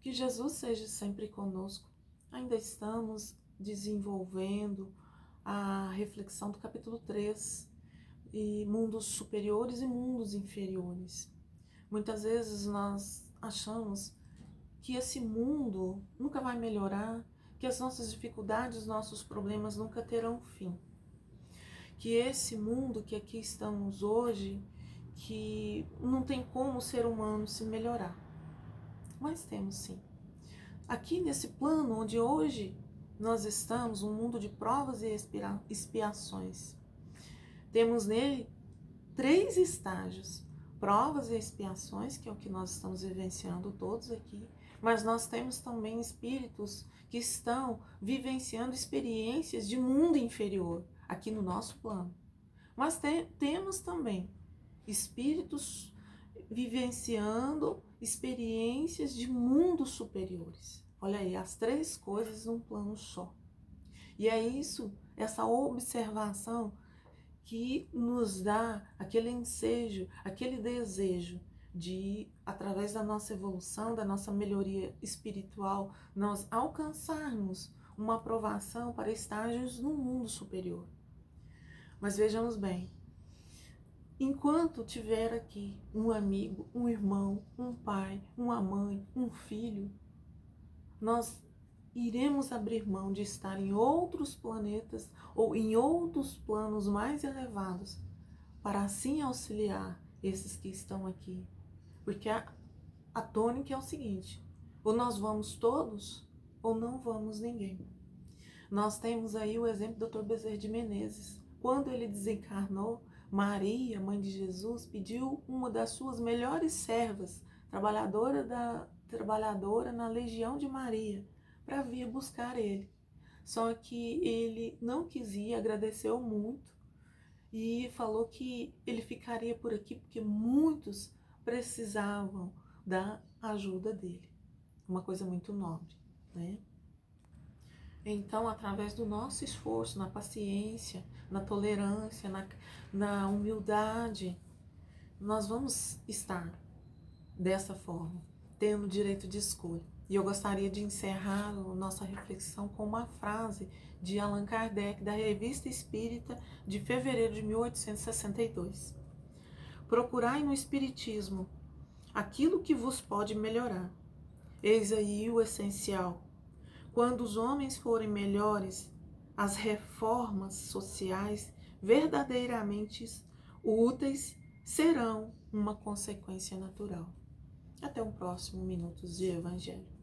Que Jesus seja sempre conosco. Ainda estamos desenvolvendo a reflexão do capítulo 3 e mundos superiores e mundos inferiores. Muitas vezes nós achamos que esse mundo nunca vai melhorar, que as nossas dificuldades, os nossos problemas nunca terão fim. Que esse mundo que aqui estamos hoje, que não tem como o ser humano se melhorar. Mas temos sim. Aqui nesse plano onde hoje nós estamos, um mundo de provas e expiações. Temos nele três estágios: provas e expiações, que é o que nós estamos vivenciando todos aqui, mas nós temos também espíritos que estão vivenciando experiências de mundo inferior aqui no nosso plano. Mas te, temos também espíritos vivenciando experiências de mundos superiores. Olha aí, as três coisas num plano só. E é isso, essa observação que nos dá aquele ensejo, aquele desejo de, através da nossa evolução, da nossa melhoria espiritual, nós alcançarmos uma aprovação para estágios no mundo superior. Mas vejamos bem, enquanto tiver aqui um amigo, um irmão, um pai, uma mãe, um filho, nós iremos abrir mão de estar em outros planetas ou em outros planos mais elevados para assim auxiliar esses que estão aqui. Porque a, a tônica é o seguinte: ou nós vamos todos ou não vamos ninguém. Nós temos aí o exemplo do Dr. Bezerra de Menezes. Quando ele desencarnou, Maria, mãe de Jesus, pediu uma das suas melhores servas, trabalhadora da trabalhadora na legião de Maria, para vir buscar ele. Só que ele não quis ir, agradeceu muito e falou que ele ficaria por aqui porque muitos precisavam da ajuda dele. Uma coisa muito nobre, né? Então, através do nosso esforço, na paciência, na tolerância, na, na humildade, nós vamos estar dessa forma, tendo direito de escolha. E eu gostaria de encerrar a nossa reflexão com uma frase de Allan Kardec, da Revista Espírita, de fevereiro de 1862. Procurai no Espiritismo aquilo que vos pode melhorar. Eis aí o essencial. Quando os homens forem melhores, as reformas sociais verdadeiramente úteis serão uma consequência natural. Até o próximo Minutos de Evangelho.